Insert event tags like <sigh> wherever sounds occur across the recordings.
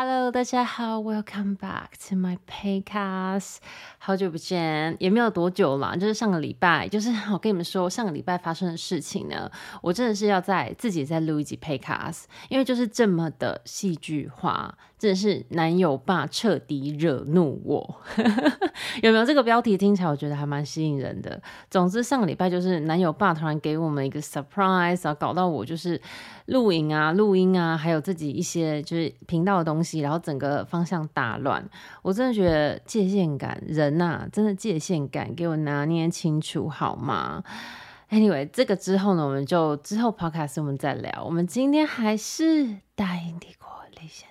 Hello，大家好，Welcome back to my podcast。好久不见，也没有多久了，就是上个礼拜，就是 <laughs> 我跟你们说，上个礼拜发生的事情呢，我真的是要在自己再录一集 podcast，因为就是这么的戏剧化，真的是男友爸彻底惹怒我。<laughs> 有没有这个标题听起来我觉得还蛮吸引人的？总之上个礼拜就是男友爸突然给我们一个 surprise 啊，搞到我就是录影啊、录音啊，还有自己一些就是频道的东西。然后整个方向大乱，我真的觉得界限感，人呐、真的界限感给我拿捏清楚好吗？Anyway，这个之后呢，我们就之后 Podcast 我们再聊。我们今天还是大英帝国理想。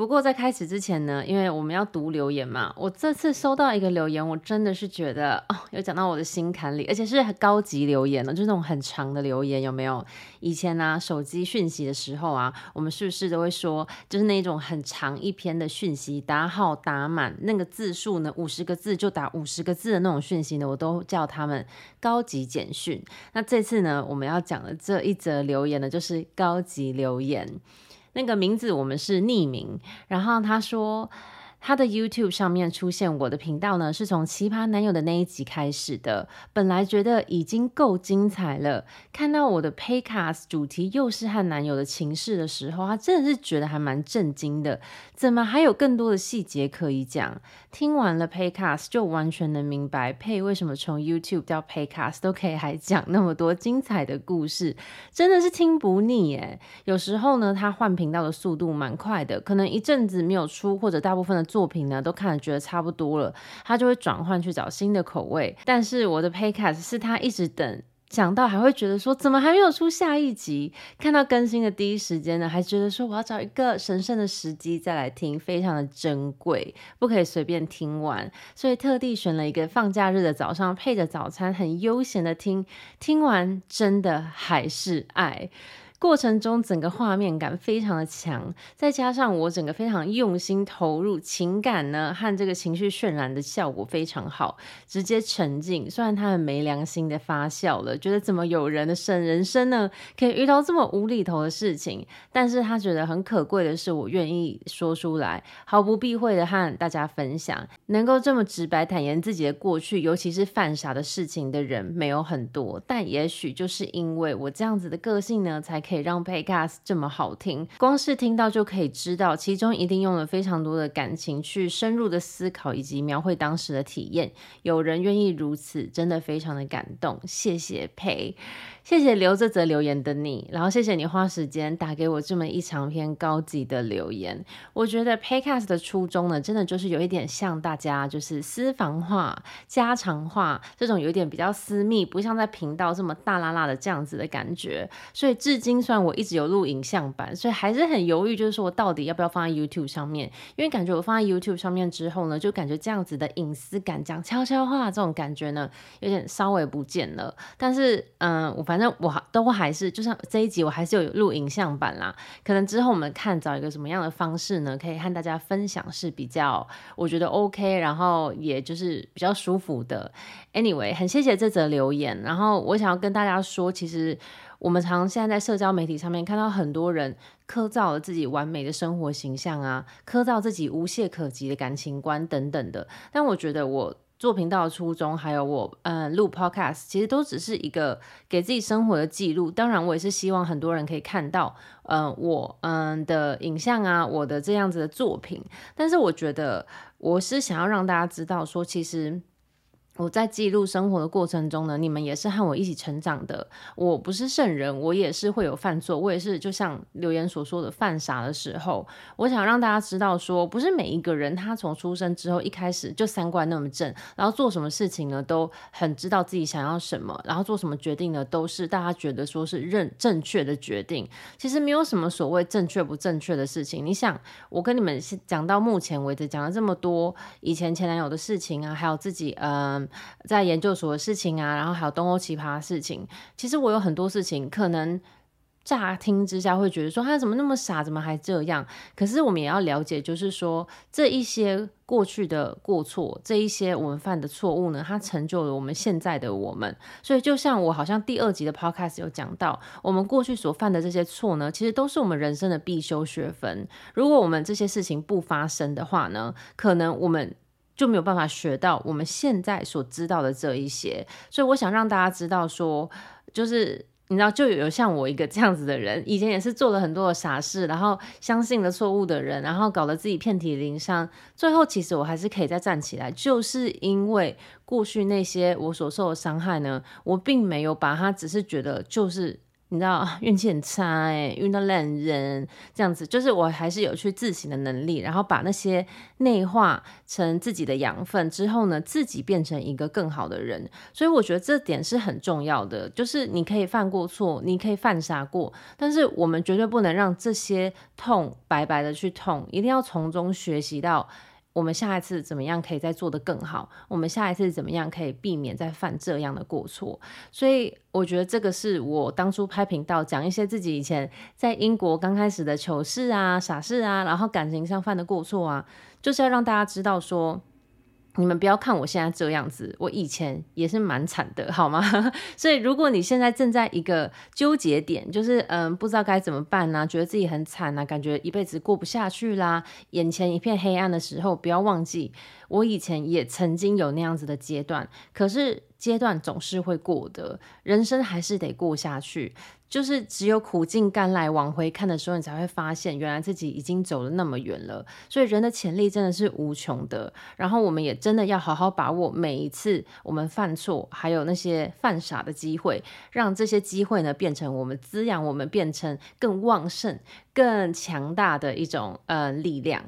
不过在开始之前呢，因为我们要读留言嘛，我这次收到一个留言，我真的是觉得哦，有讲到我的心坎里，而且是很高级留言呢，就是那种很长的留言，有没有？以前呢、啊，手机讯息的时候啊，我们是不是都会说，就是那种很长一篇的讯息，打好打满，那个字数呢，五十个字就打五十个字的那种讯息呢，我都叫他们高级简讯。那这次呢，我们要讲的这一则留言呢，就是高级留言。那个名字我们是匿名，然后他说。他的 YouTube 上面出现我的频道呢，是从奇葩男友的那一集开始的。本来觉得已经够精彩了，看到我的 Paycast 主题又是和男友的情事的时候，他真的是觉得还蛮震惊的。怎么还有更多的细节可以讲？听完了 Paycast 就完全能明白佩为什么从 YouTube 到 Paycast 都可以还讲那么多精彩的故事，真的是听不腻耶。有时候呢，他换频道的速度蛮快的，可能一阵子没有出，或者大部分的。作品呢，都看了觉得差不多了，他就会转换去找新的口味。但是我的 Podcast 是他一直等，讲到还会觉得说，怎么还没有出下一集？看到更新的第一时间呢，还觉得说我要找一个神圣的时机再来听，非常的珍贵，不可以随便听完。所以特地选了一个放假日的早上，配着早餐，很悠闲的听。听完真的还是爱。过程中整个画面感非常的强，再加上我整个非常用心投入，情感呢和这个情绪渲染的效果非常好，直接沉浸。虽然他很没良心的发笑了，觉得怎么有人的生人生呢可以遇到这么无厘头的事情，但是他觉得很可贵的是我愿意说出来，毫不避讳的和大家分享，能够这么直白坦言自己的过去，尤其是犯傻的事情的人没有很多，但也许就是因为我这样子的个性呢，才。可以让 Pei Gas 这么好听，光是听到就可以知道，其中一定用了非常多的感情去深入的思考以及描绘当时的体验。有人愿意如此，真的非常的感动。谢谢 pay。谢谢留这则留言的你，然后谢谢你花时间打给我这么一长篇高级的留言。我觉得 Paycast 的初衷呢，真的就是有一点像大家就是私房话、家常话这种有一点比较私密，不像在频道这么大啦啦的这样子的感觉。所以至今算我一直有录影像版，所以还是很犹豫，就是说我到底要不要放在 YouTube 上面？因为感觉我放在 YouTube 上面之后呢，就感觉这样子的隐私感、讲悄悄话这种感觉呢，有点稍微不见了。但是嗯，我反正。我都还是，就像这一集，我还是有录影像版啦。可能之后我们看找一个什么样的方式呢，可以和大家分享是比较，我觉得 OK，然后也就是比较舒服的。Anyway，很谢谢这则留言。然后我想要跟大家说，其实我们常常现在在社交媒体上面看到很多人刻造了自己完美的生活形象啊，刻造自己无懈可击的感情观等等的。但我觉得我。做频道的初衷，还有我嗯录 podcast，其实都只是一个给自己生活的记录。当然，我也是希望很多人可以看到，嗯我嗯的影像啊，我的这样子的作品。但是，我觉得我是想要让大家知道，说其实。我在记录生活的过程中呢，你们也是和我一起成长的。我不是圣人，我也是会有犯错，我也是就像留言所说的犯傻的时候。我想让大家知道说，不是每一个人他从出生之后一开始就三观那么正，然后做什么事情呢都很知道自己想要什么，然后做什么决定呢都是大家觉得说是认正确的决定。其实没有什么所谓正确不正确的事情。你想，我跟你们讲到目前为止讲了这么多以前前男友的事情啊，还有自己嗯嗯。在研究所的事情啊，然后还有东欧奇葩的事情，其实我有很多事情可能乍听之下会觉得说他怎么那么傻，怎么还这样？可是我们也要了解，就是说这一些过去的过错，这一些我们犯的错误呢，它成就了我们现在的我们。所以就像我好像第二集的 podcast 有讲到，我们过去所犯的这些错呢，其实都是我们人生的必修学分。如果我们这些事情不发生的话呢，可能我们就没有办法学到我们现在所知道的这一些。所以我想让大家知道说，就是。你知道，就有像我一个这样子的人，以前也是做了很多的傻事，然后相信了错误的人，然后搞得自己遍体鳞伤。最后，其实我还是可以再站起来，就是因为过去那些我所受的伤害呢，我并没有把它，只是觉得就是。你知道 <laughs> 运气很差哎，遇到烂人这样子，就是我还是有去自省的能力，然后把那些内化成自己的养分之后呢，自己变成一个更好的人。所以我觉得这点是很重要的，就是你可以犯过错，你可以犯傻过，但是我们绝对不能让这些痛白白的去痛，一定要从中学习到。我们下一次怎么样可以再做得更好？我们下一次怎么样可以避免再犯这样的过错？所以我觉得这个是我当初拍频道讲一些自己以前在英国刚开始的糗事啊、傻事啊，然后感情上犯的过错啊，就是要让大家知道说。你们不要看我现在这样子，我以前也是蛮惨的，好吗？<laughs> 所以如果你现在正在一个纠结点，就是嗯，不知道该怎么办呢、觉得自己很惨啊，感觉一辈子过不下去啦，眼前一片黑暗的时候，不要忘记，我以前也曾经有那样子的阶段。可是阶段总是会过的，人生还是得过下去。就是只有苦尽甘来，往回看的时候，你才会发现，原来自己已经走了那么远了。所以人的潜力真的是无穷的。然后我们也真的要好好把握每一次我们犯错，还有那些犯傻的机会，让这些机会呢变成我们滋养我们，变成更旺盛、更强大的一种呃力量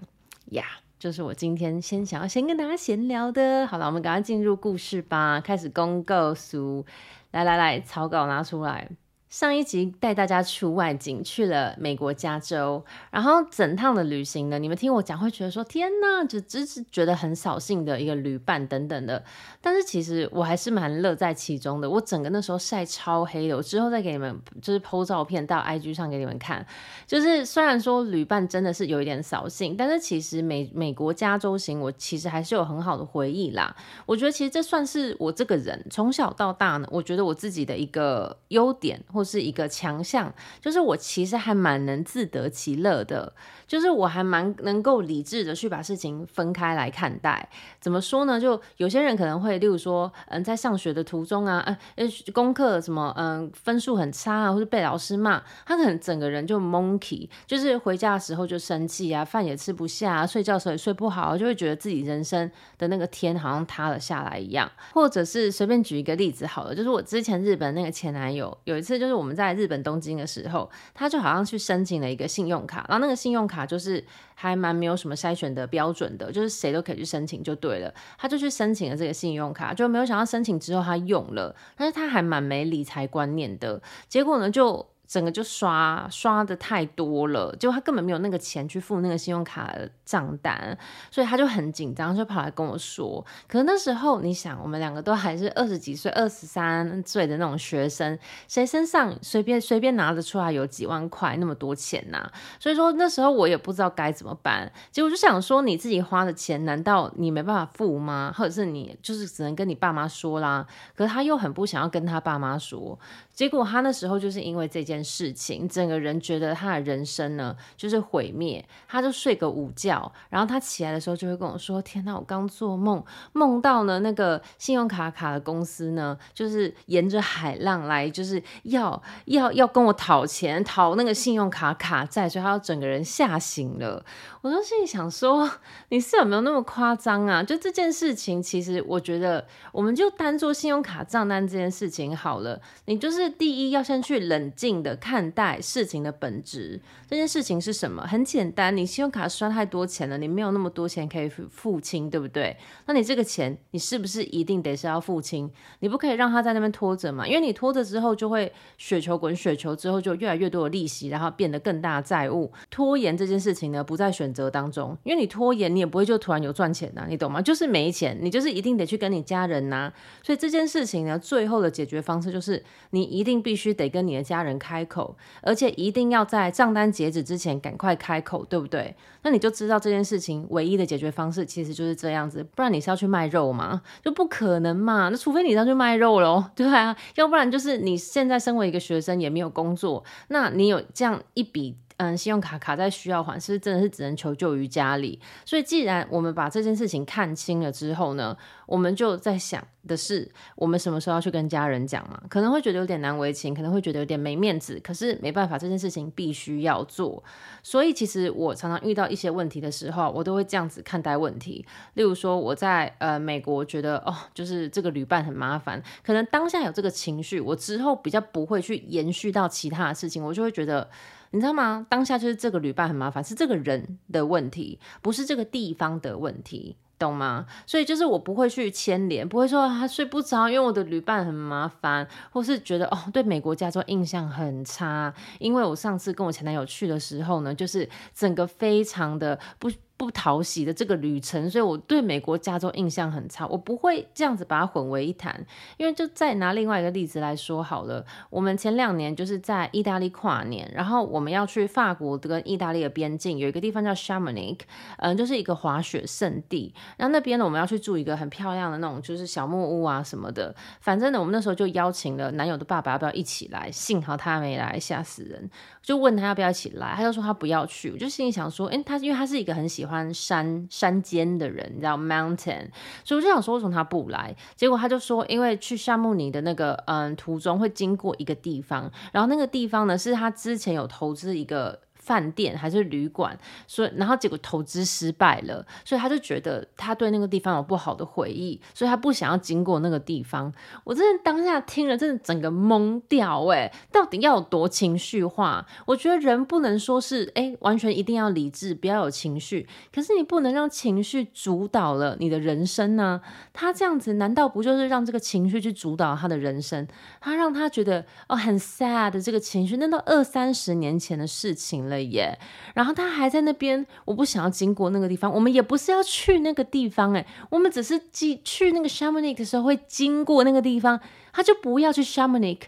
呀。就是我今天先想要先跟大家闲聊的。好了，我们赶快进入故事吧，开始公告书。来来来，草稿拿出来。上一集带大家出外景，去了美国加州，然后整趟的旅行呢，你们听我讲会觉得说天呐，就只是觉得很扫兴的一个旅伴等等的，但是其实我还是蛮乐在其中的。我整个那时候晒超黑的，我之后再给你们就是 po 照片到 IG 上给你们看。就是虽然说旅伴真的是有一点扫兴，但是其实美美国加州行我其实还是有很好的回忆啦。我觉得其实这算是我这个人从小到大呢，我觉得我自己的一个优点或。是一个强项，就是我其实还蛮能自得其乐的，就是我还蛮能够理智的去把事情分开来看待。怎么说呢？就有些人可能会，例如说，嗯，在上学的途中啊，呃，功课什么，嗯，分数很差啊，或者被老师骂，他可能整个人就 monkey，就是回家的时候就生气啊，饭也吃不下啊，睡觉的时候也睡不好，就会觉得自己人生的那个天好像塌了下来一样。或者是随便举一个例子好了，就是我之前日本那个前男友，有一次就。我们在日本东京的时候，他就好像去申请了一个信用卡，然后那个信用卡就是还蛮没有什么筛选的标准的，就是谁都可以去申请就对了。他就去申请了这个信用卡，就没有想到申请之后他用了，但是他还蛮没理财观念的，结果呢就。整个就刷刷的太多了，结果他根本没有那个钱去付那个信用卡账单，所以他就很紧张，就跑来跟我说。可是那时候你想，我们两个都还是二十几岁、二十三岁的那种学生，谁身上随便随便拿得出来有几万块那么多钱呐、所以说那时候我也不知道该怎么办。结果就想说，你自己花的钱，难道你没办法付吗？或者是你就是只能跟你爸妈说啦？可是他又很不想要跟他爸妈说。结果他那时候就是因为这件事情，整个人觉得他的人生呢就是毁灭，他就睡个午觉，然后他起来的时候就会跟我说：“天哪，我刚做梦，梦到呢那个信用卡卡的公司呢，就是沿着海浪来，就是要要要跟我讨钱，讨那个信用卡卡债，所以他就整个人吓醒了。”我就心里想说：“你是有没有那么夸张啊？就这件事情，其实我觉得我们就单做信用卡账单这件事情好了，你就是。”第一，要先去冷静的看待事情的本质。这件事情是什么？很简单，你信用卡刷太多钱了，你没有那么多钱可以付清，对不对？那你这个钱，你是不是一定得是要付清？你不可以让他在那边拖着嘛？因为你拖着之后，就会雪球滚雪球，之后就越来越多的利息，然后变得更大的债务。拖延这件事情呢，不在选择当中，因为你拖延，你也不会就突然有赚钱呐、你懂吗？就是没钱，你就是一定得去跟你家人拿。所以这件事情呢，最后的解决方式就是你。一定必须得跟你的家人开口，而且一定要在账单截止之前赶快开口，对不对？那你就知道这件事情唯一的解决方式其实就是这样子，不然你是要去卖肉吗？就不可能嘛。那除非你要去卖肉喽，<laughs> 对啊，要不然就是你现在身为一个学生也没有工作，那你有这样一笔。嗯，信用卡卡在需要还，是不是真的是只能求救于家里？所以，既然我们把这件事情看清了之后呢，我们就在想的是，我们什么时候要去跟家人讲嘛？可能会觉得有点难为情，可能会觉得有点没面子，可是没办法，这件事情必须要做。所以，其实我常常遇到一些问题的时候，我都会这样子看待问题。例如说，我在呃美国觉得哦，就是这个旅伴很麻烦，可能当下有这个情绪，我之后比较不会去延续到其他的事情，我就会觉得。你知道吗？当下就是这个旅伴很麻烦，是这个人的问题，不是这个地方的问题，懂吗？所以就是我不会去牵连，不会说他睡不着，因为我的旅伴很麻烦，或是觉得哦，对美国加州印象很差，因为我上次跟我前男友去的时候呢，就是整个非常的不。不讨喜的这个旅程，所以我对美国加州印象很差。我不会这样子把它混为一谈，因为就再拿另外一个例子来说好了。我们前两年就是在意大利跨年，然后我们要去法国跟意大利的边境，有一个地方叫 Chamonix，嗯，就是一个滑雪胜地。然后那边呢，我们要去住一个很漂亮的那种就是小木屋啊什么的。反正呢，我们那时候就邀请了男友的爸爸要不要一起来，幸好他没来，吓死人。就问他要不要一起来，他就说他不要去。我就心里想说，诶，他因为他是一个很喜欢。山山间的人，叫 mountain，所以我就想说，为什么他不来？结果他就说，因为去夏慕尼的那个嗯途中会经过一个地方，然后那个地方呢是他之前有投资一个。饭店还是旅馆，所以然后结果投资失败了，所以他就觉得他对那个地方有不好的回忆，所以他不想要经过那个地方。我真的当下听了，真的整个懵掉哎！到底要有多情绪化？我觉得人不能说是哎，完全一定要理智，不要有情绪。可是你不能让情绪主导了你的人生呢？他这样子难道不就是让这个情绪去主导他的人生？他让他觉得哦很 sad 的这个情绪，那都二三十年前的事情了。了耶，然后他还在那边，我不想要经过那个地方。我们也不是要去那个地方，哎，我们只是去去那个 Chamonix 的时候会经过那个地方，他就不要去 Chamonix。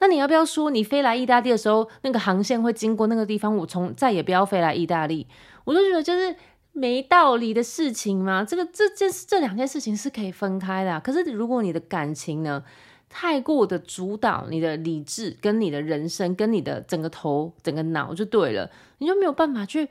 那你要不要说，你飞来意大利的时候，那个航线会经过那个地方？我从再也不要飞来意大利。我就觉得就是没道理的事情嘛。这个这件事，这两件事情是可以分开的。可是如果你的感情呢？太过的主导你的理智，跟你的人生，跟你的整个头、整个脑就对了，你就没有办法去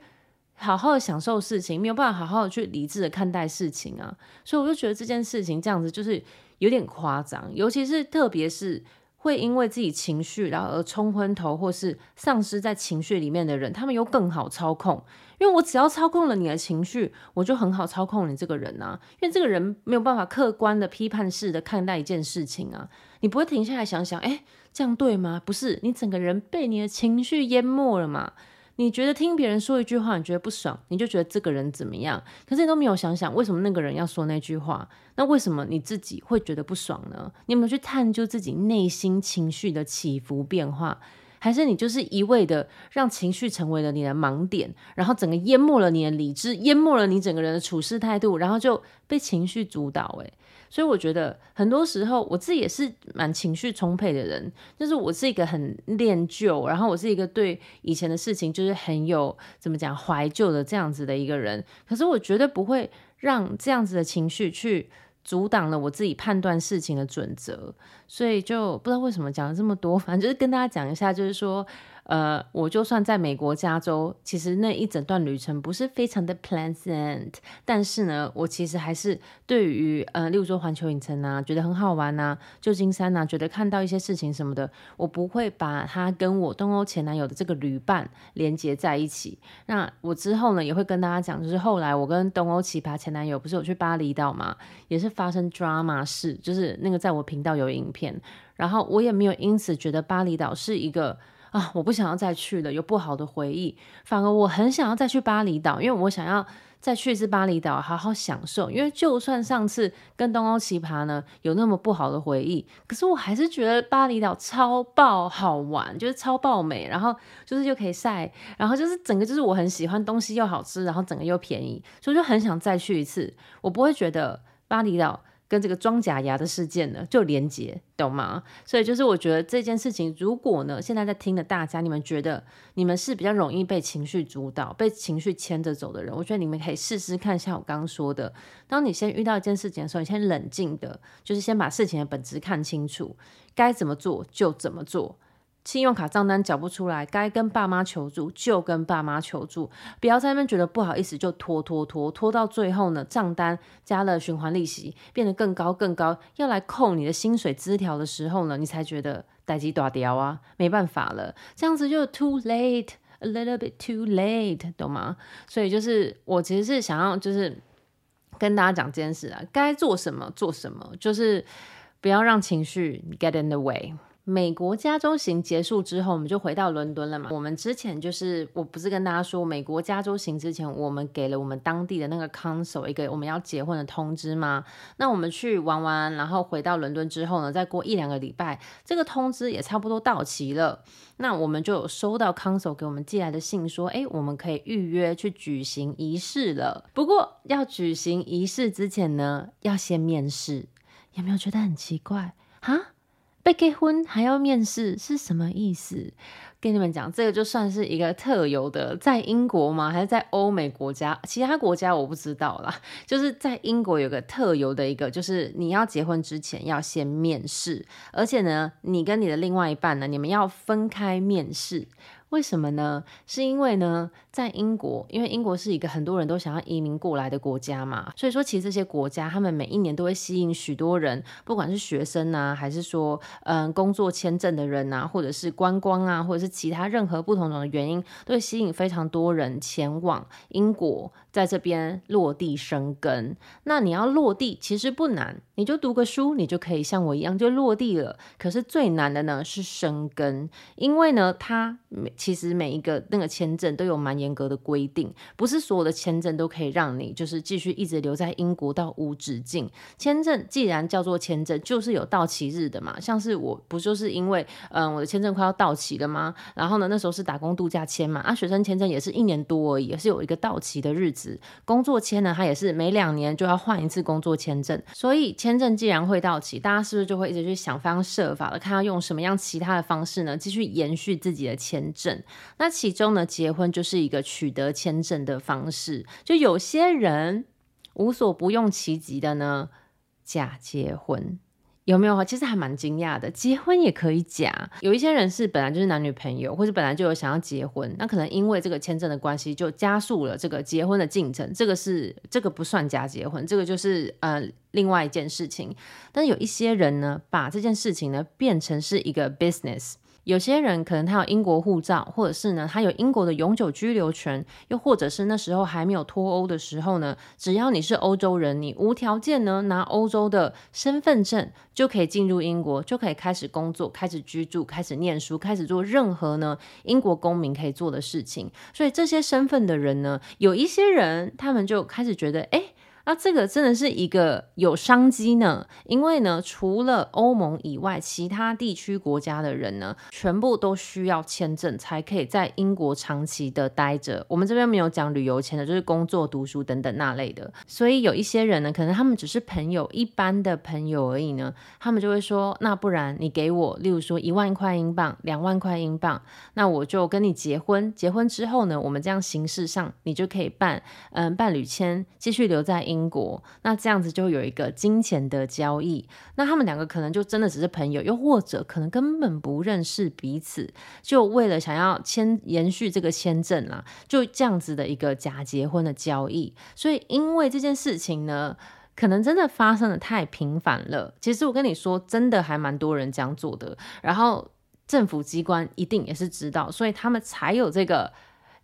好好的享受事情，没有办法好好的去理智的看待事情啊。所以我就觉得这件事情这样子就是有点夸张，尤其是特别是会因为自己情绪然后而冲昏头，或是丧失在情绪里面的人，他们又更好操控。因为我只要操控了你的情绪，我就很好操控你这个人啊。因为这个人没有办法客观的、批判式的看待一件事情啊。你不会停下来想想，哎，这样对吗？不是，你整个人被你的情绪淹没了嘛。你觉得听别人说一句话，你觉得不爽，你就觉得这个人怎么样？可是你都没有想想，为什么那个人要说那句话？那为什么你自己会觉得不爽呢？你有没有去探究自己内心情绪的起伏变化？还是你就是一味的让情绪成为了你的盲点，然后整个淹没了你的理智，淹没了你整个人的处事态度，然后就被情绪主导。诶，所以我觉得很多时候我自己也是蛮情绪充沛的人，就是我是一个很恋旧，然后我是一个对以前的事情就是很有怎么讲怀旧的这样子的一个人。可是我绝对不会让这样子的情绪去。阻挡了我自己判断事情的准则，所以就不知道为什么讲了这么多，反正就是跟大家讲一下，就是说。呃，我就算在美国加州，其实那一整段旅程不是非常的 pleasant，但是呢，我其实还是对于呃，例如说环球影城啊，觉得很好玩啊，旧金山啊，觉得看到一些事情什么的，我不会把它跟我东欧前男友的这个旅伴连接在一起。那我之后呢，也会跟大家讲，就是后来我跟东欧奇葩前男友不是有去巴厘岛嘛，也是发生 drama 事，就是那个在我频道有影片，然后我也没有因此觉得巴厘岛是一个。啊！我不想要再去了，有不好的回忆。反而我很想要再去巴厘岛，因为我想要再去一次巴厘岛，好好享受。因为就算上次跟东欧奇葩呢有那么不好的回忆，可是我还是觉得巴厘岛超爆好玩，就是超爆美，然后就是又可以晒，然后就是整个就是我很喜欢，东西又好吃，然后整个又便宜，所以就很想再去一次。我不会觉得巴厘岛跟这个装假牙的事件呢就连结，懂吗？所以就是我觉得这件事情，如果呢现在在听的大家，你们觉得你们是比较容易被情绪主导、被情绪牵着走的人，我觉得你们可以试试看，像我刚刚说的，当你先遇到一件事情的时候，你先冷静的，就是先把事情的本质看清楚，该怎么做就怎么做。信用卡账单缴不出来，该跟爸妈求助就跟爸妈求助，不要在那边觉得不好意思就拖拖拖拖到最后呢，账单加了循环利息变得更高更高，要来扣你的薪水支条的时候呢，你才觉得代志大条啊，没办法了，这样子就 too late，a little bit too late，懂吗？所以就是我其实是想要就是跟大家讲这件事啊，该做什么做什么，就是不要让情绪 get in the way。美国加州行结束之后，我们就回到伦敦了嘛。我们之前就是，我不是跟大家说，美国加州行之前，我们给了我们当地的那个 council 一个我们要结婚的通知吗？那我们去玩完，然后回到伦敦之后呢，再过一两个礼拜，这个通知也差不多到期了。那我们就有收到 council 给我们寄来的信，说，哎，我们可以预约去举行仪式了。不过要举行仪式之前呢，要先面试，有没有觉得很奇怪？哈？被结婚还要面试是什么意思？跟你们讲，这个就算是一个特有的，在英国吗？还是在欧美国家？其他国家我不知道啦。<laughs> 就是在英国有个特有的一个，就是你要结婚之前要先面试，而且呢，你跟你的另外一半呢，你们要分开面试。为什么呢？是因为呢，在英国，因为英国是一个很多人都想要移民过来的国家嘛，所以说其实这些国家他们每一年都会吸引许多人，不管是学生啊，还是说嗯工作签证的人啊，或者是观光啊，或者是其他任何不同种的原因，都会吸引非常多人前往英国。在这边落地生根，那你要落地其实不难，你就读个书，你就可以像我一样就落地了。可是最难的呢是生根，因为呢，它其实每一个那个签证都有蛮严严格的规定，不是所有的签证都可以让你就是继续一直留在英国到无止境。签证既然叫做签证，就是有到期日的嘛。像是我不就是因为嗯我的签证快要到期了吗？然后呢那时候是打工度假签嘛，啊学生签证也是一年多而已，也是有一个到期的日子。工作签呢，它也是每两年就要换一次工作签证，所以签证既然会到期，大家是不是就会一直去想方设法的，看要用什么样其他的方式呢，继续延续自己的签证？那其中呢，结婚就是一个个取得签证的方式。就有些人无所不用其极的呢，假结婚。有没有？其实还蛮惊讶的，结婚也可以假。有一些人是本来就是男女朋友，或者本来就有想要结婚，那可能因为这个签证的关系，就加速了这个结婚的进程。这个是这个不算假结婚，这个就是呃另外一件事情。但是有一些人呢，把这件事情呢变成是一个 business。有些人可能他有英国护照，或者是呢他有英国的永久居留权，又或者是那时候还没有脱欧的时候呢，只要你是欧洲人，你无条件呢拿欧洲的身份证就可以进入英国，就可以开始工作、开始居住、开始念书、开始做任何呢英国公民可以做的事情。所以这些身份的人呢，有一些人他们就开始觉得，哎。那这个真的是一个有商机呢，因为呢，除了欧盟以外，其他地区国家的人呢，全部都需要签证才可以在英国长期的待着。我们这边没有讲旅游签的，就是工作、读书等等那类的。所以有一些人呢，可能他们只是朋友，一般的朋友而已呢，他们就会说，那不然你给我，例如说一万块英镑、两万块英镑，那我就跟你结婚。结婚之后呢，我们这样形式上，你就可以办嗯伴侣签，继续留在英。英国，那这样子就有一个金钱的交易，那他们两个可能就真的只是朋友，又或者可能根本不认识彼此，就为了想要签延续这个签证啦，就这样子的一个假结婚的交易。所以因为这件事情呢，可能真的发生的太频繁了。其实我跟你说，真的还蛮多人这样做的，然后政府机关一定也是知道，所以他们才有这个。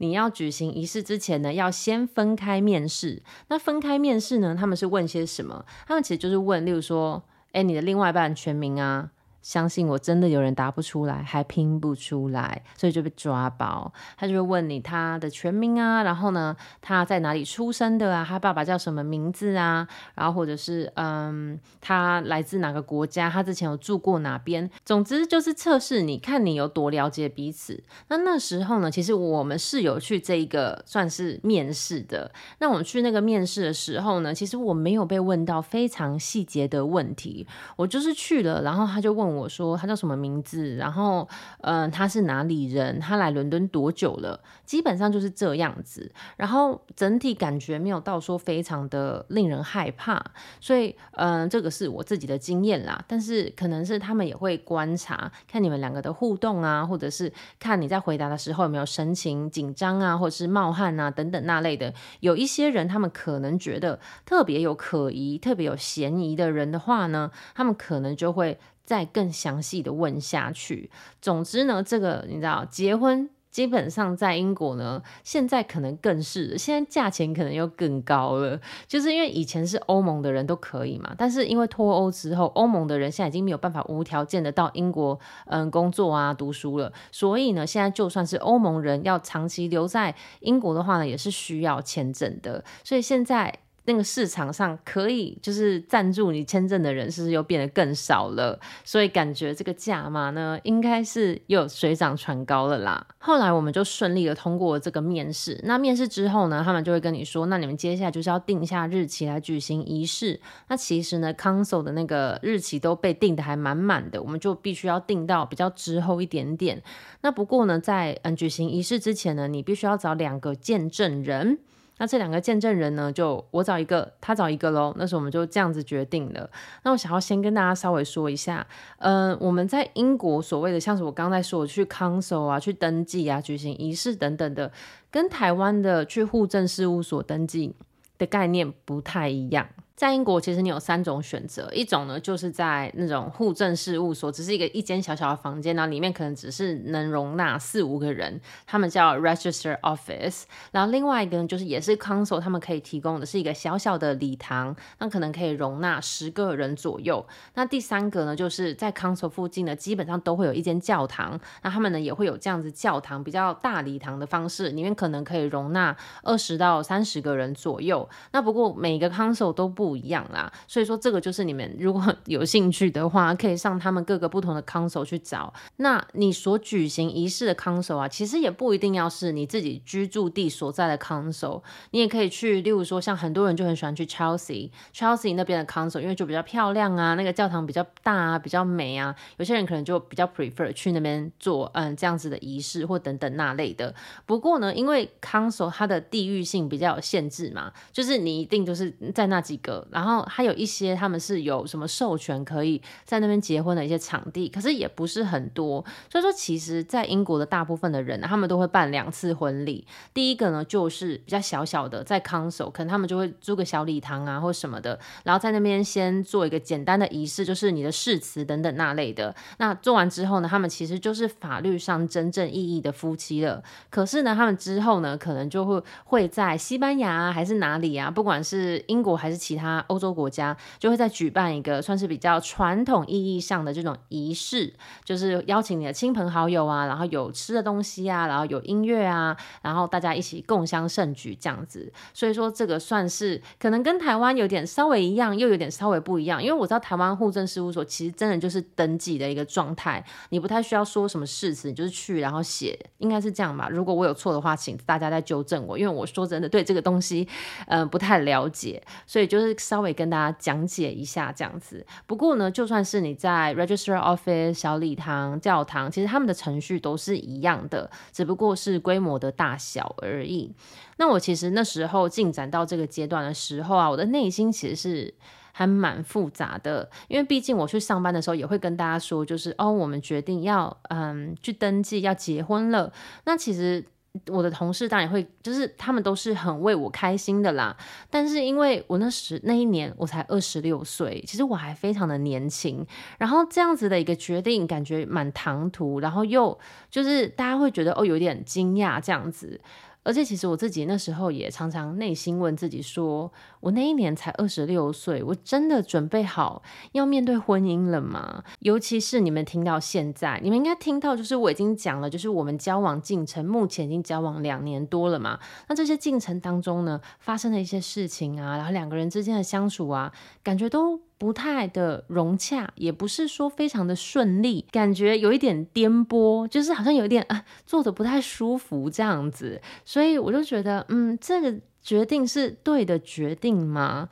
你要举行仪式之前呢，要先分开面试。那分开面试呢，他们是问些什么？他们其实就是问，例如说，诶，你的另外一半全名啊，相信我，真的有人答不出来，还拼不出来，所以就被抓包。他就会问你他的全名啊，然后呢，他在哪里出生的啊？他爸爸叫什么名字啊？然后或者是嗯，他来自哪个国家？他之前有住过哪边？总之就是测试你看你有多了解彼此。那那时候呢，其实我们是有去这一个算是面试的。那我们去那个面试的时候呢，其实我没有被问到非常细节的问题，我就是去了，然后他就问。我说他叫什么名字，然后嗯、他是哪里人？他来伦敦多久了？基本上就是这样子。然后整体感觉没有到说非常的令人害怕，所以嗯、这个是我自己的经验啦。但是可能是他们也会观察，看你们两个的互动啊，或者是看你在回答的时候有没有神情紧张啊，或者是冒汗啊等等那类的。有一些人他们可能觉得特别有可疑、特别有嫌疑的人的话呢，他们可能就会。再更详细的问下去。总之呢，这个你知道，结婚基本上在英国呢，现在可能更是，现在价钱可能又更高了。就是因为以前是欧盟的人都可以嘛，但是因为脱欧之后，欧盟的人现在已经没有办法无条件的到英国嗯工作啊、读书了。所以呢，现在就算是欧盟人要长期留在英国的话呢，也是需要签证的。所以现在。那个市场上可以就是赞助你签证的人，是不是又变得更少了？所以感觉这个价码呢，应该是又水涨船高了啦。后来我们就顺利的通过这个面试。那面试之后呢，他们就会跟你说，那你们接下来就是要定下日期来举行仪式。那其实呢，Council 的那个日期都被定的还满满的，我们就必须要定到比较之后一点点。那不过呢，在嗯举行仪式之前呢，你必须要找两个见证人。那这两个见证人呢，就我找一个，他找一个喽。那时候我们就这样子决定了。那我想要先跟大家稍微说一下，嗯、我们在英国所谓的像是我刚才说的去 council 啊、去登记啊、举行仪式等等的，跟台湾的去户政事务所登记的概念不太一样。在英国，其实你有三种选择，一种呢就是在那种户政事务所，只是一个一间小小的房间，然后里面可能只是能容纳四五个人，他们叫 Register Office。然后另外一个呢，就是也是 Council，他们可以提供的是一个小小的礼堂，那可能可以容纳十个人左右。那第三个呢，就是在 Council 附近呢，基本上都会有一间教堂，那他们呢也会有这样子教堂比较大礼堂的方式，里面可能可以容纳二十到三十个人左右。那不过每个 Council 都不。不一样啦，所以说这个就是你们如果有兴趣的话，可以上他们各个不同的 council 去找。那你所举行仪式的 council 啊，其实也不一定要是你自己居住地所在的 council，你也可以去，例如说像很多人就很喜欢去 Chelsea，Chelsea 那边的 council，因为就比较漂亮啊，那个教堂比较大啊，比较美啊，有些人可能就比较 prefer 去那边做嗯这样子的仪式或等等那类的。不过呢，因为 council 它的地域性比较有限制嘛，就是你一定就是在那几个。然后还有一些他们是有什么授权可以在那边结婚的一些场地，可是也不是很多。所以说，其实，在英国的大部分的人，他们都会办两次婚礼。第一个呢，就是比较小小的，在 Council，可能他们就会租个小礼堂啊，或什么的，然后在那边先做一个简单的仪式，就是你的誓词等等那类的。那做完之后呢，他们其实就是法律上真正意义的夫妻了。可是呢，他们之后呢，可能就会会在西班牙，还是哪里啊，不管是英国还是其他。啊欧洲国家就会再举办一个算是比较传统意义上的这种仪式，就是邀请你的亲朋好友啊，然后有吃的东西啊，然后有音乐啊，然后大家一起共襄盛举这样子。所以说这个算是可能跟台湾有点稍微一样，又有点稍微不一样。因为我知道台湾户政事务所其实真的就是登记的一个状态，你不太需要说什么誓词，你就是去然后写，应该是这样吧。如果我有错的话，请大家再纠正我，因为我说真的对这个东西嗯、呃、不太了解，所以就是。稍微跟大家讲解一下这样子。不过呢，就算是你在 Register Office、小礼堂、教堂，其实他们的程序都是一样的，只不过是规模的大小而已。那我其实那时候进展到这个阶段的时候啊，我的内心其实是还蛮复杂的，因为毕竟我去上班的时候也会跟大家说，就是哦，我们决定要嗯去登记要结婚了。那其实。我的同事当然会，就是他们都是很为我开心的啦。但是因为我那时那一年我才二十六岁，其实我还非常的年轻。然后这样子的一个决定，感觉蛮唐突，然后又就是大家会觉得哦有点惊讶这样子。而且其实我自己那时候也常常内心问自己说，我那一年才二十六岁，我真的准备好要面对婚姻了吗？尤其是你们听到现在，你们应该听到就是我已经讲了，就是我们交往进程目前已经交往两年多了嘛。那这些进程当中呢，发生的一些事情啊，然后两个人之间的相处啊，感觉都不太的融洽，也不是说非常的顺利，感觉有一点颠簸，就是好像有一点啊，做的不太舒服这样子。所以我就觉得，嗯，这个决定是对的决定吗？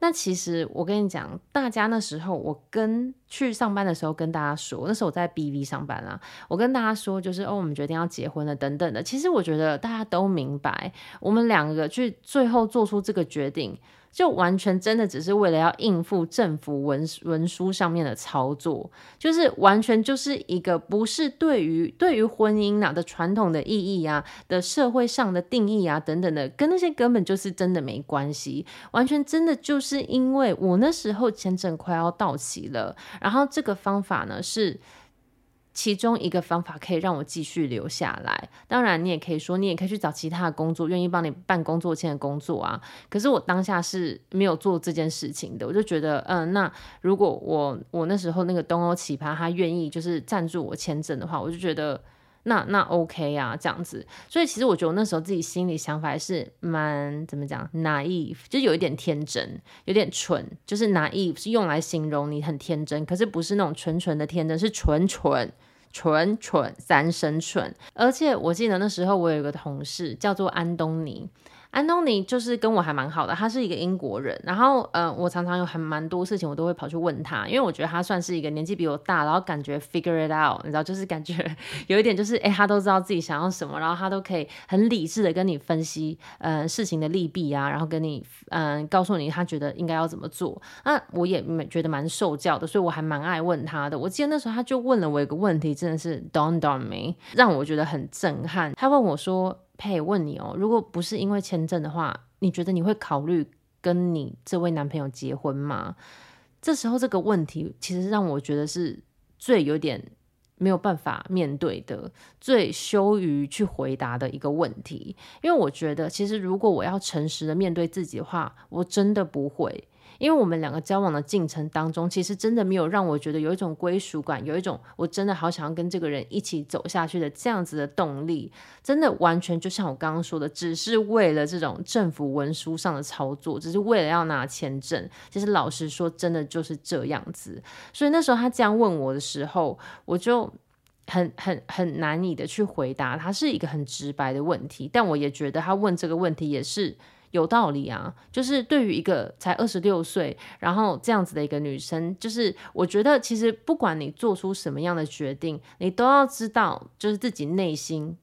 那其实我跟你讲，大家那时候我跟去上班的时候跟大家说，那时候我在 BV 上班啊，我跟大家说就是哦，我们决定要结婚了等等的。其实我觉得大家都明白，我们两个去最后做出这个决定。就完全真的只是为了要应付政府文文书上面的操作，就是完全就是一个不是对于对于婚姻啊的传统的意义啊的社会上的定义啊等等的，跟那些根本就是真的没关系，完全真的就是因为我那时候签证快要到期了，然后这个方法呢是。其中一个方法可以让我继续留下来，当然你也可以说，你也可以去找其他的工作，愿意帮你办工作签的工作啊。可是我当下是没有做这件事情的，我就觉得，嗯，那如果我我那时候那个东欧奇葩他愿意就是赞助我签证的话，我就觉得那那 OK 啊，这样子。所以其实我觉得我那时候自己心里想法还是蛮怎么讲，naive，就有一点天真，有点蠢，就是 naive 是用来形容你很天真，可是不是那种纯纯的天真，是纯蠢。蠢蠢三生蠢，而且我记得那时候我有一个同事叫做安东尼。安东尼就是跟我还蛮好的，他是一个英国人。然后，呃，我常常有很蛮多事情，我都会跑去问他，因为我觉得他算是一个年纪比我大，然后感觉 figure it out，你知道，就是感觉有一点就是，哎，他都知道自己想要什么，然后他都可以很理智的跟你分析，呃，事情的利弊啊，然后跟你，嗯、告诉你他觉得应该要怎么做。那我也觉得蛮受教的，所以我还蛮爱问他的。我记得那时候他就问了我一个问题，真的是 dawned on me，让我觉得很震撼。他问我说。佩问你哦，如果不是因为签证的话，你觉得你会考虑跟你这位男朋友结婚吗？这时候这个问题其实让我觉得是最有点没有办法面对的，最羞于去回答的一个问题。因为我觉得，其实如果我要诚实的面对自己的话，我真的不会。因为我们两个交往的进程当中，其实真的没有让我觉得有一种归属感，有一种我真的好想要跟这个人一起走下去的这样子的动力，真的完全就像我刚刚说的，只是为了这种政府文书上的操作，只是为了要拿签证。其实老实说，真的就是这样子。所以那时候他这样问我的时候，我就很很很难以的去回答。他是一个很直白的问题，但我也觉得他问这个问题也是。有道理啊，就是对于一个才二十六岁，然后这样子的一个女生，就是我觉得其实不管你做出什么样的决定，你都要知道，就是自己内心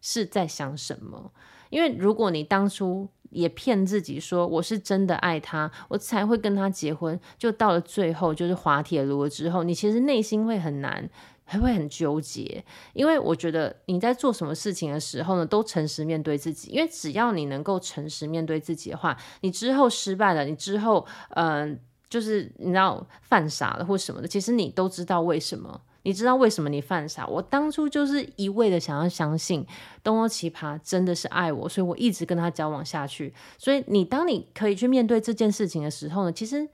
是在想什么。因为如果你当初也骗自己说我是真的爱他，我才会跟他结婚，就到了最后就是滑铁卢了之后，你其实内心会很难。还会很纠结，因为我觉得你在做什么事情的时候呢，都诚实面对自己。因为只要你能够诚实面对自己的话，你之后失败了，你之后嗯、就是你知道犯傻了或什么的，其实你都知道为什么，你知道为什么你犯傻。我当初就是一味的想要相信东欧奇葩真的是爱我，所以我一直跟他交往下去。所以你当你可以去面对这件事情的时候呢，其实。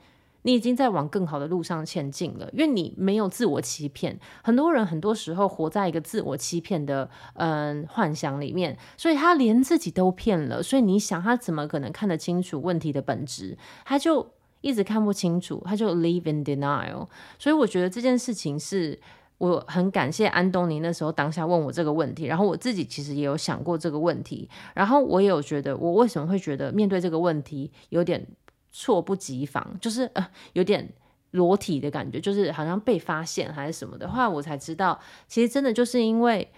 你已经在往更好的路上前进了，因为你没有自我欺骗。很多人很多时候活在一个自我欺骗的嗯幻想里面，所以他连自己都骗了。所以你想，他怎么可能看得清楚问题的本质？他就一直看不清楚，他就 live in denial。所以我觉得这件事情是我很感谢安东尼那时候当下问我这个问题，然后我自己其实也有想过这个问题，然后我也有觉得我为什么会觉得面对这个问题有点。猝不及防，就是呃有点裸体的感觉，就是好像被发现还是什么的话，我才知道，其实真的就是因为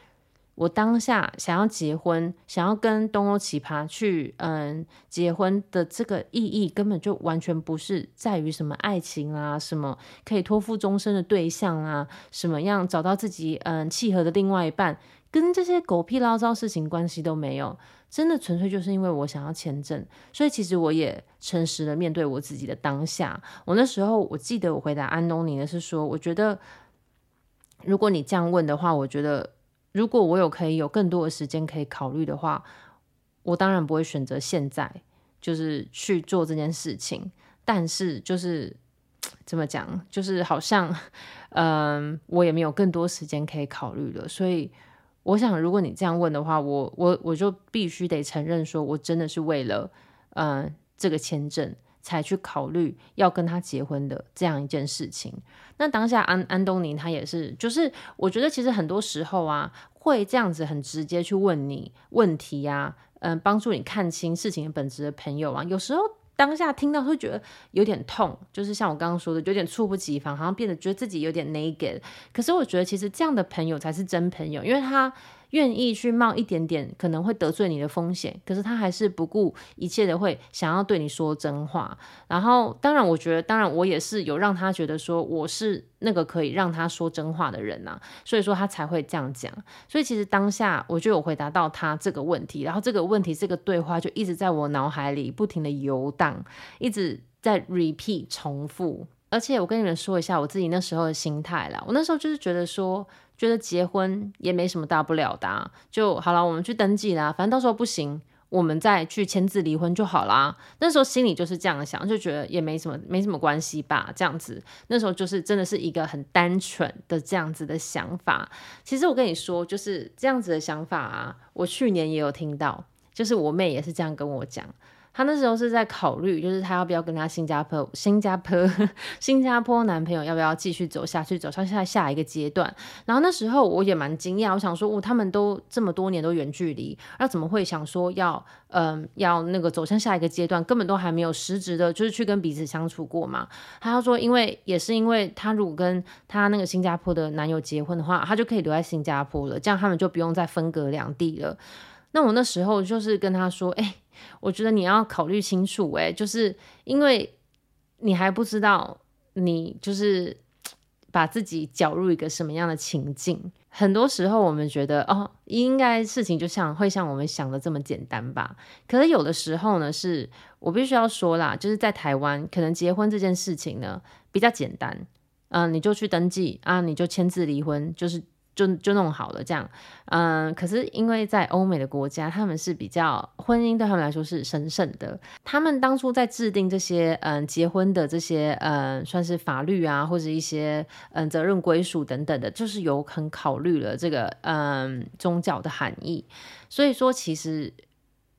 我当下想要结婚，想要跟东欧奇葩去嗯结婚的这个意义，根本就完全不是在于什么爱情啊，什么可以托付终身的对象啊，什么样找到自己嗯契合的另外一半，跟这些狗屁倒灶事情关系都没有。真的纯粹就是因为我想要签证，所以其实我也诚实的面对我自己的当下。我那时候我记得我回答安东尼的是说，我觉得如果你这样问的话，我觉得如果我有可以有更多的时间可以考虑的话，我当然不会选择现在就是去做这件事情，但是就是 <tsk> 怎么讲，就是好像嗯、我也没有更多时间可以考虑了，所以我想，如果你这样问的话，我我我就必须得承认，说我真的是为了嗯、呃、这个签证。才去考虑要跟他结婚的这样一件事情。那当下安安东尼他也是，就是我觉得其实很多时候啊，会这样子很直接去问你问题呀、嗯、帮助你看清事情的本质的朋友啊，有时候当下听到会觉得有点痛，就是像我刚刚说的，有点猝不及防，好像变得觉得自己有点 naked。可是我觉得其实这样的朋友才是真朋友，因为他。愿意去冒一点点可能会得罪你的风险，可是他还是不顾一切的会想要对你说真话。然后，当然，我觉得，当然，我也是有让他觉得说我是那个可以让他说真话的人呐，所以说他才会这样讲。所以其实当下我就有回答到他这个问题，然后这个问题这个对话就一直在我脑海里不停的游荡，一直在 repeat 重复。而且我跟你们说一下我自己那时候的心态啦，我那时候就是觉得说。觉得结婚也没什么大不了的啊，就好了，我们去登记啦，反正到时候不行，我们再去签字离婚就好啦。那时候心里就是这样想，就觉得也没什么，没什么关系吧，这样子。那时候就是真的是一个很单纯的这样子的想法。其实我跟你说，就是这样子的想法啊，我去年也有听到，就是我妹也是这样跟我讲。她那时候是在考虑，就是她要不要跟她新加坡、新加坡、<laughs> 新加坡男朋友要不要继续走下去，走上下下一个阶段。然后那时候我也蛮惊讶，我想说，哦，他们都这么多年都远距离，那怎么会想说要，嗯、要那个走向下一个阶段，根本都还没有实质的，就是去跟彼此相处过嘛。她要说，因为也是因为她如果跟她那个新加坡的男友结婚的话，她就可以留在新加坡了，这样他们就不用再分隔两地了。那我那时候就是跟她说，哎、我觉得你要考虑清楚，哎，就是因为你还不知道你就是 <tsk> 把自己搅入一个什么样的情境。很多时候我们觉得哦，应该事情就像会像我们想的这么简单吧？可是有的时候呢，是我必须要说啦，就是在台湾，可能结婚这件事情呢比较简单，嗯、你就去登记啊，你就签字离婚，就是。就就弄好了，这样，嗯，可是因为在欧美的国家，他们是比较婚姻对他们来说是神圣的，他们当初在制定这些，嗯，结婚的这些，嗯，算是法律啊，或者一些，嗯，责任归属等等的，就是有很考虑了这个，嗯，宗教的含义，所以说其实。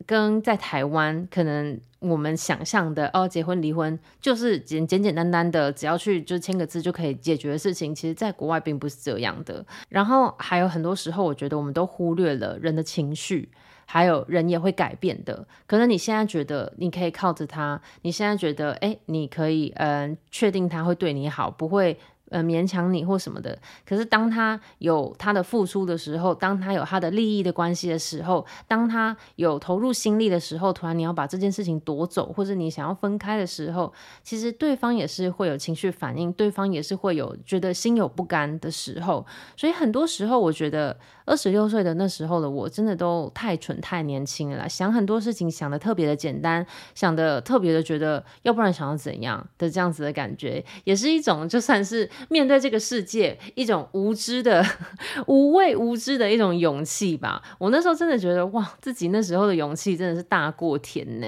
跟在台湾，可能我们想象的哦，结婚离婚就是简简简单单的，只要去就签个字就可以解决的事情，其实在国外并不是这样的。然后还有很多时候，我觉得我们都忽略了人的情绪，还有人也会改变的。可能你现在觉得你可以靠着他，你现在觉得诶，你可以嗯，确定他会对你好，不会。呃，勉强你或什么的，可是当他有他的付出的时候，当他有他的利益的关系的时候，当他有投入心力的时候，突然你要把这件事情夺走，或者你想要分开的时候，其实对方也是会有情绪反应，对方也是会有觉得心有不甘的时候。所以很多时候，我觉得二十六岁的那时候的我，真的都太蠢太年轻了，想很多事情想得特别的简单，想得特别的觉得，要不然想要怎样的这样子的感觉，也是一种就算是。面对这个世界，一种无知的、<laughs> 无畏无知的一种勇气吧。我那时候真的觉得，哇，自己那时候的勇气真的是大过天呢。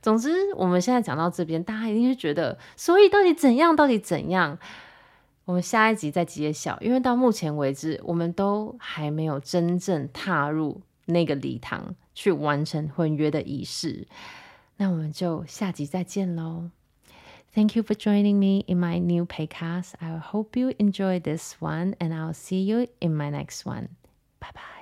总之，我们现在讲到这边，大家一定是觉得，所以到底怎样？到底怎样？我们下一集再揭晓。因为到目前为止，我们都还没有真正踏入那个礼堂去完成婚约的仪式。那我们就下集再见喽。Thank you for joining me in my new podcast. I hope you enjoy this one, and I'll see you in my next one. Bye bye.